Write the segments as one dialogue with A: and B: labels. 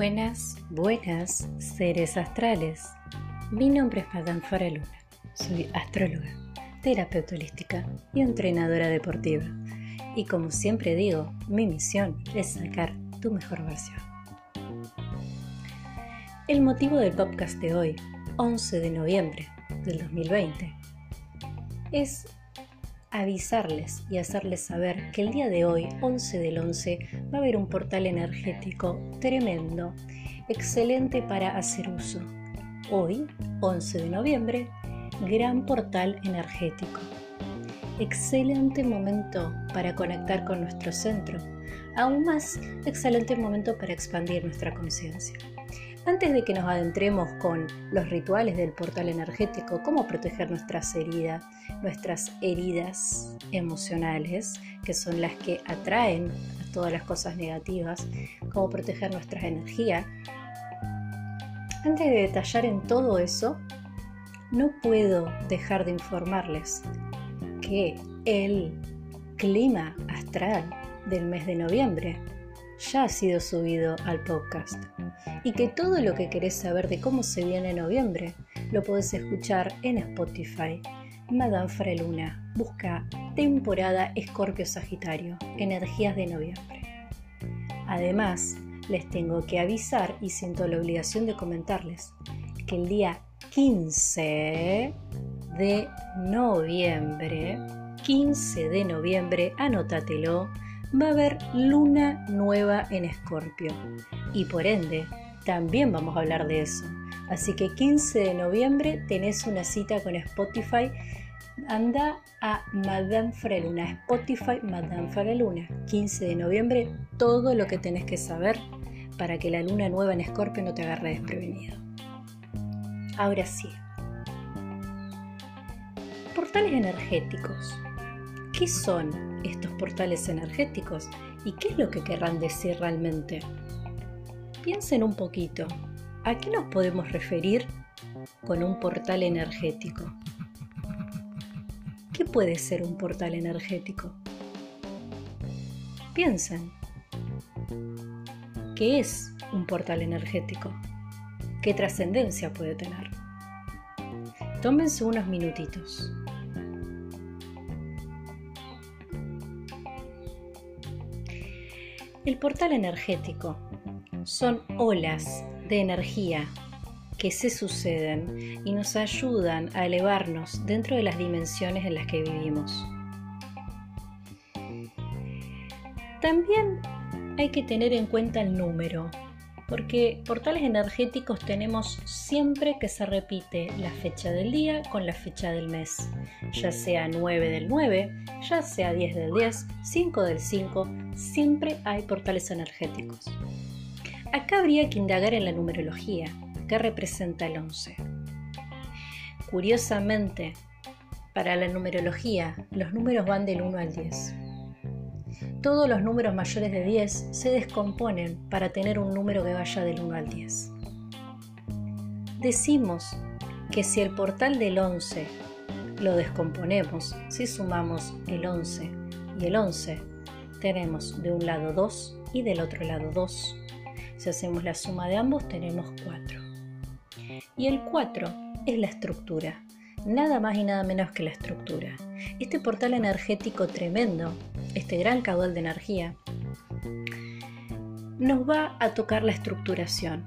A: Buenas, buenas seres astrales. Mi nombre es Madame Faraluna. Soy astróloga, terapeuta holística y entrenadora deportiva. Y como siempre digo, mi misión es sacar tu mejor versión. El motivo del podcast de hoy, 11 de noviembre del 2020, es avisarles y hacerles saber que el día de hoy, 11 del 11, va a haber un portal energético tremendo, excelente para hacer uso. Hoy, 11 de noviembre, gran portal energético. Excelente momento para conectar con nuestro centro. Aún más, excelente momento para expandir nuestra conciencia. Antes de que nos adentremos con los rituales del portal energético, cómo proteger nuestras heridas, nuestras heridas emocionales, que son las que atraen a todas las cosas negativas, cómo proteger nuestras energías, antes de detallar en todo eso, no puedo dejar de informarles que el clima astral del mes de noviembre ya ha sido subido al podcast y que todo lo que querés saber de cómo se viene noviembre lo podés escuchar en Spotify. Madame Freluna busca temporada Escorpio Sagitario, energías de noviembre. Además, les tengo que avisar y siento la obligación de comentarles que el día 15 de noviembre, 15 de noviembre, anótatelo, va a haber luna nueva en Escorpio y por ende también vamos a hablar de eso. Así que 15 de noviembre tenés una cita con Spotify. Anda a Madame Freluna, Spotify Madame Freluna. 15 de noviembre, todo lo que tenés que saber para que la luna nueva en Escorpio no te agarre desprevenido. Ahora sí. Portales energéticos. ¿Qué son estos portales energéticos y qué es lo que querrán decir realmente? Piensen un poquito, ¿a qué nos podemos referir con un portal energético? ¿Qué puede ser un portal energético? Piensen, ¿qué es un portal energético? ¿Qué trascendencia puede tener? Tómense unos minutitos. El portal energético son olas de energía que se suceden y nos ayudan a elevarnos dentro de las dimensiones en las que vivimos. También hay que tener en cuenta el número, porque portales energéticos tenemos siempre que se repite la fecha del día con la fecha del mes, ya sea 9 del 9, ya sea 10 del 10, 5 del 5, siempre hay portales energéticos. Acá habría que indagar en la numerología, que representa el 11. Curiosamente, para la numerología, los números van del 1 al 10. Todos los números mayores de 10 se descomponen para tener un número que vaya del 1 al 10. Decimos que si el portal del 11 lo descomponemos, si sumamos el 11 y el 11, tenemos de un lado 2 y del otro lado 2. Si hacemos la suma de ambos tenemos 4. Y el 4 es la estructura, nada más y nada menos que la estructura. Este portal energético tremendo, este gran caudal de energía, nos va a tocar la estructuración.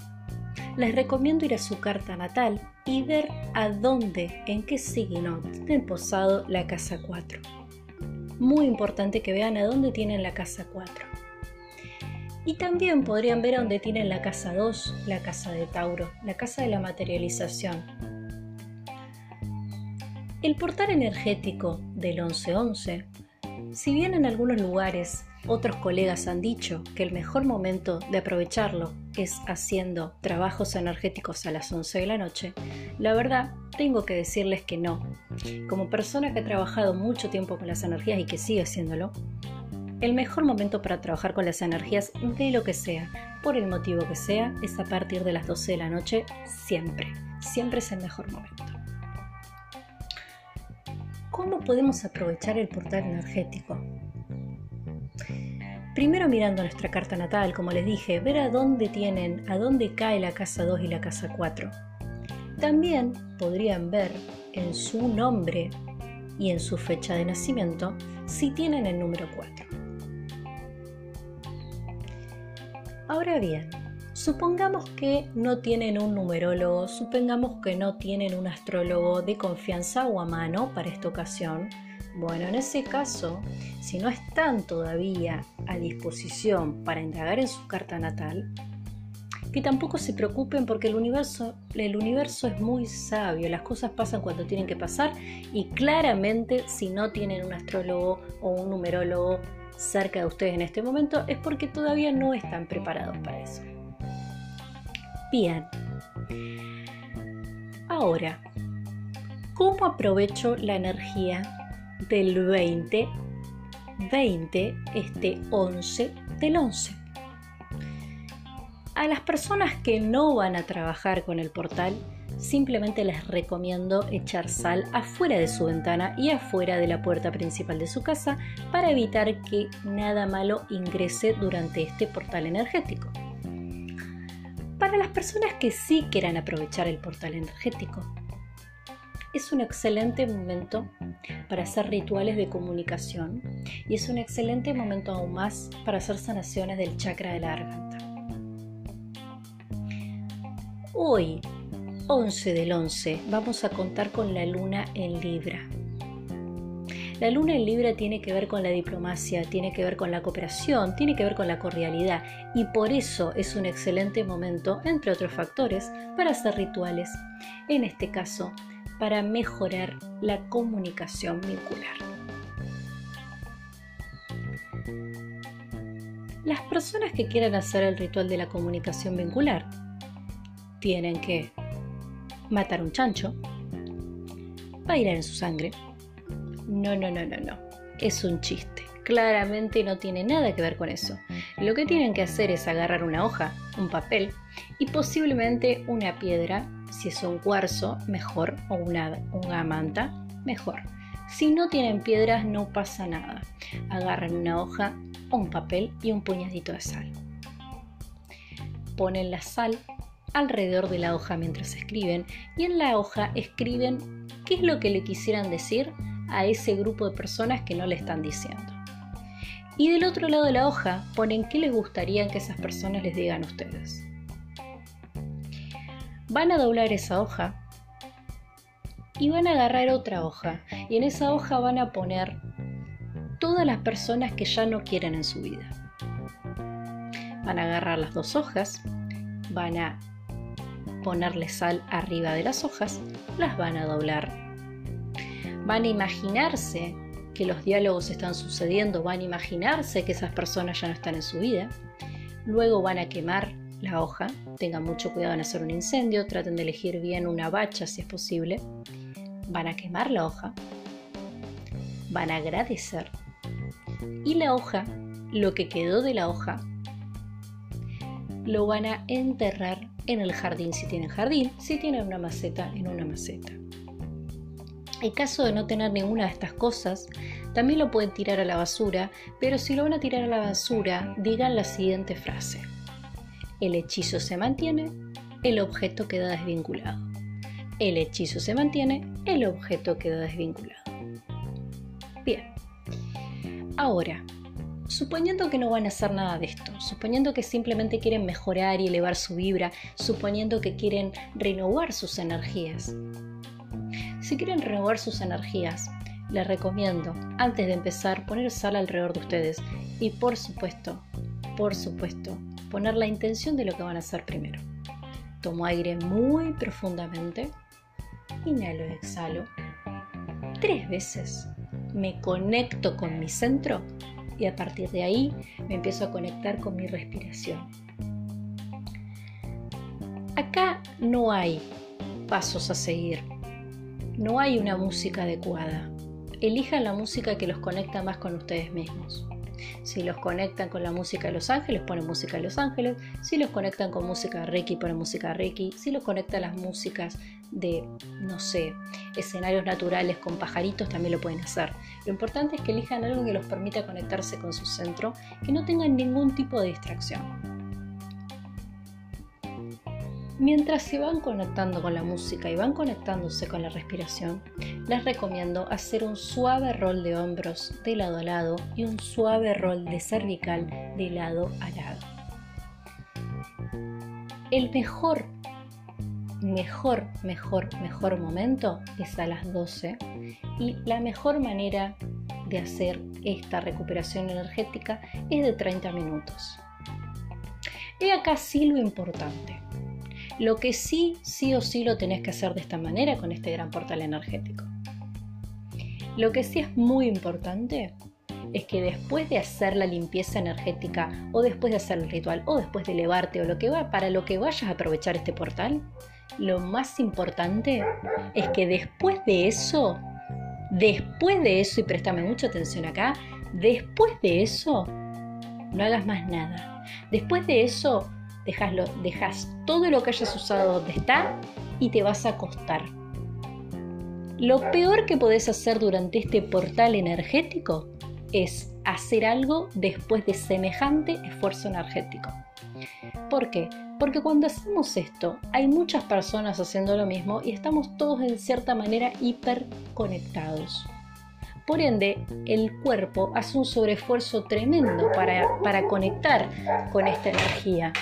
A: Les recomiendo ir a su carta natal y ver a dónde, en qué signo tienen posado la casa 4. Muy importante que vean a dónde tienen la casa 4. Y también podrían ver a dónde tienen la casa 2, la casa de Tauro, la casa de la materialización. El portal energético del 1111, si bien en algunos lugares otros colegas han dicho que el mejor momento de aprovecharlo es haciendo trabajos energéticos a las 11 de la noche, la verdad tengo que decirles que no. Como persona que ha trabajado mucho tiempo con las energías y que sigue haciéndolo, el mejor momento para trabajar con las energías de lo que sea, por el motivo que sea, es a partir de las 12 de la noche siempre. Siempre es el mejor momento. ¿Cómo podemos aprovechar el portal energético? Primero mirando nuestra carta natal, como les dije, ver a dónde tienen, a dónde cae la casa 2 y la casa 4. También podrían ver en su nombre y en su fecha de nacimiento si tienen el número 4. Ahora bien, supongamos que no tienen un numerólogo, supongamos que no tienen un astrólogo de confianza o a mano para esta ocasión. Bueno, en ese caso, si no están todavía a disposición para indagar en su carta natal, que tampoco se preocupen porque el universo, el universo es muy sabio, las cosas pasan cuando tienen que pasar y claramente si no tienen un astrólogo o un numerólogo cerca de ustedes en este momento es porque todavía no están preparados para eso. Bien. Ahora, ¿cómo aprovecho la energía del 20, 20, este 11 del 11? A las personas que no van a trabajar con el portal, simplemente les recomiendo echar sal afuera de su ventana y afuera de la puerta principal de su casa para evitar que nada malo ingrese durante este portal energético. Para las personas que sí quieran aprovechar el portal energético, es un excelente momento para hacer rituales de comunicación y es un excelente momento aún más para hacer sanaciones del chakra de la garganta. Hoy 11 del 11 vamos a contar con la luna en Libra. La luna en Libra tiene que ver con la diplomacia, tiene que ver con la cooperación, tiene que ver con la cordialidad y por eso es un excelente momento, entre otros factores, para hacer rituales. En este caso, para mejorar la comunicación vincular. Las personas que quieran hacer el ritual de la comunicación vincular tienen que matar un chancho, ir en su sangre. No, no, no, no, no. Es un chiste. Claramente no tiene nada que ver con eso. Lo que tienen que hacer es agarrar una hoja, un papel y posiblemente una piedra, si es un cuarzo, mejor, o una, una manta, mejor. Si no tienen piedras, no pasa nada. Agarran una hoja, un papel y un puñadito de sal. Ponen la sal alrededor de la hoja mientras escriben y en la hoja escriben qué es lo que le quisieran decir a ese grupo de personas que no le están diciendo. Y del otro lado de la hoja ponen qué les gustaría que esas personas les digan a ustedes. Van a doblar esa hoja y van a agarrar otra hoja y en esa hoja van a poner todas las personas que ya no quieren en su vida. Van a agarrar las dos hojas, van a ponerle sal arriba de las hojas, las van a doblar. Van a imaginarse que los diálogos están sucediendo, van a imaginarse que esas personas ya no están en su vida. Luego van a quemar la hoja, tengan mucho cuidado en hacer un incendio, traten de elegir bien una bacha si es posible. Van a quemar la hoja, van a agradecer y la hoja, lo que quedó de la hoja, lo van a enterrar en el jardín si tienen jardín, si tienen una maceta en una maceta. En caso de no tener ninguna de estas cosas, también lo pueden tirar a la basura, pero si lo van a tirar a la basura, digan la siguiente frase. El hechizo se mantiene, el objeto queda desvinculado. El hechizo se mantiene, el objeto queda desvinculado. Bien. Ahora, suponiendo que no van a hacer nada de esto, suponiendo que simplemente quieren mejorar y elevar su vibra, suponiendo que quieren renovar sus energías. Si quieren renovar sus energías, les recomiendo, antes de empezar, poner sal alrededor de ustedes y por supuesto, por supuesto, poner la intención de lo que van a hacer primero. Tomo aire muy profundamente, inhalo y exhalo. Tres veces me conecto con mi centro y a partir de ahí me empiezo a conectar con mi respiración. Acá no hay pasos a seguir, no hay una música adecuada. Elijan la música que los conecta más con ustedes mismos. Si los conectan con la música de Los Ángeles, ponen música de Los Ángeles. Si los conectan con música de Reiki, ponen música de Reiki. Si los conectan las músicas de, no sé, escenarios naturales con pajaritos, también lo pueden hacer. Lo importante es que elijan algo que los permita conectarse con su centro, que no tengan ningún tipo de distracción. Mientras se van conectando con la música y van conectándose con la respiración, les recomiendo hacer un suave rol de hombros de lado a lado y un suave rol de cervical de lado a lado. El mejor, mejor, mejor, mejor momento es a las 12 y la mejor manera de hacer esta recuperación energética es de 30 minutos. Y acá sí lo importante lo que sí, sí o sí lo tenés que hacer de esta manera con este gran portal energético. Lo que sí es muy importante es que después de hacer la limpieza energética o después de hacer el ritual o después de elevarte o lo que va para lo que vayas a aprovechar este portal, lo más importante es que después de eso, después de eso, y préstame mucha atención acá, después de eso, no hagas más nada. Después de eso, dejas todo lo que hayas usado donde está y te vas a acostar. Lo peor que podés hacer durante este portal energético es hacer algo después de semejante esfuerzo energético. ¿Por qué? Porque cuando hacemos esto hay muchas personas haciendo lo mismo y estamos todos en cierta manera hiperconectados. Por ende, el cuerpo hace un sobreesfuerzo tremendo para, para conectar con esta energía.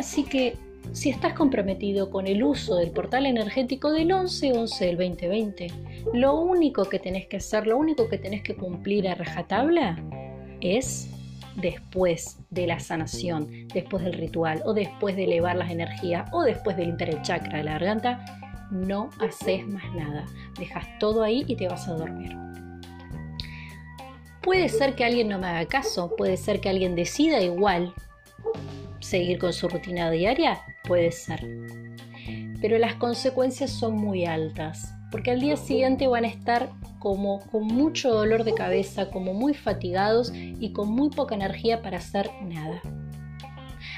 A: Así que si estás comprometido con el uso del portal energético del 11-11 del 2020, lo único que tenés que hacer, lo único que tenés que cumplir a rajatabla es después de la sanación, después del ritual o después de elevar las energías o después de limpiar el chakra de la garganta, no haces más nada. Dejas todo ahí y te vas a dormir. Puede ser que alguien no me haga caso, puede ser que alguien decida igual seguir con su rutina diaria? Puede ser. Pero las consecuencias son muy altas, porque al día siguiente van a estar como con mucho dolor de cabeza, como muy fatigados y con muy poca energía para hacer nada.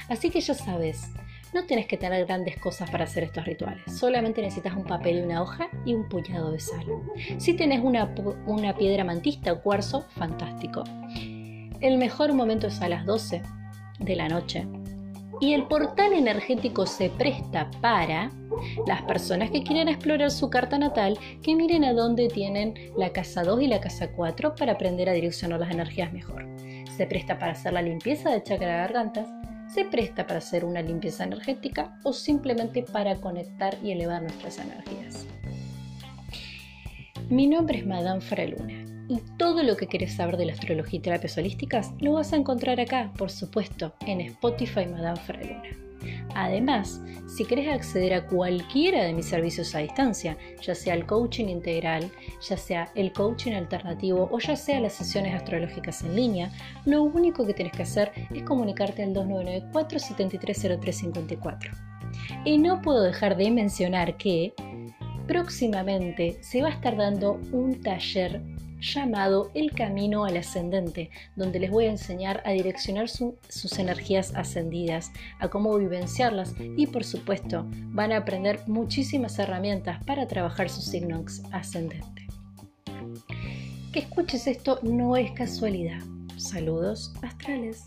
A: Así que ya sabes, no tienes que tener grandes cosas para hacer estos rituales, solamente necesitas un papel y una hoja y un puñado de sal. Si tienes una, una piedra mantista o cuarzo, fantástico. El mejor momento es a las 12 de la noche, y el portal energético se presta para las personas que quieren explorar su carta natal, que miren a dónde tienen la casa 2 y la casa 4 para aprender a direccionar las energías mejor. Se presta para hacer la limpieza de chakra de gargantas, se presta para hacer una limpieza energética o simplemente para conectar y elevar nuestras energías. Mi nombre es Madame Fraluna y todo lo que quieres saber de la astrología y terapias holísticas lo vas a encontrar acá, por supuesto, en Spotify Madame Fraluna. Además, si quieres acceder a cualquiera de mis servicios a distancia, ya sea el coaching integral, ya sea el coaching alternativo o ya sea las sesiones astrológicas en línea, lo único que tienes que hacer es comunicarte al 299-473-0354. Y no puedo dejar de mencionar que próximamente se va a estar dando un taller llamado El Camino al Ascendente, donde les voy a enseñar a direccionar sus energías ascendidas, a cómo vivenciarlas y por supuesto van a aprender muchísimas herramientas para trabajar su signo ascendente. Que escuches esto no es casualidad. Saludos astrales.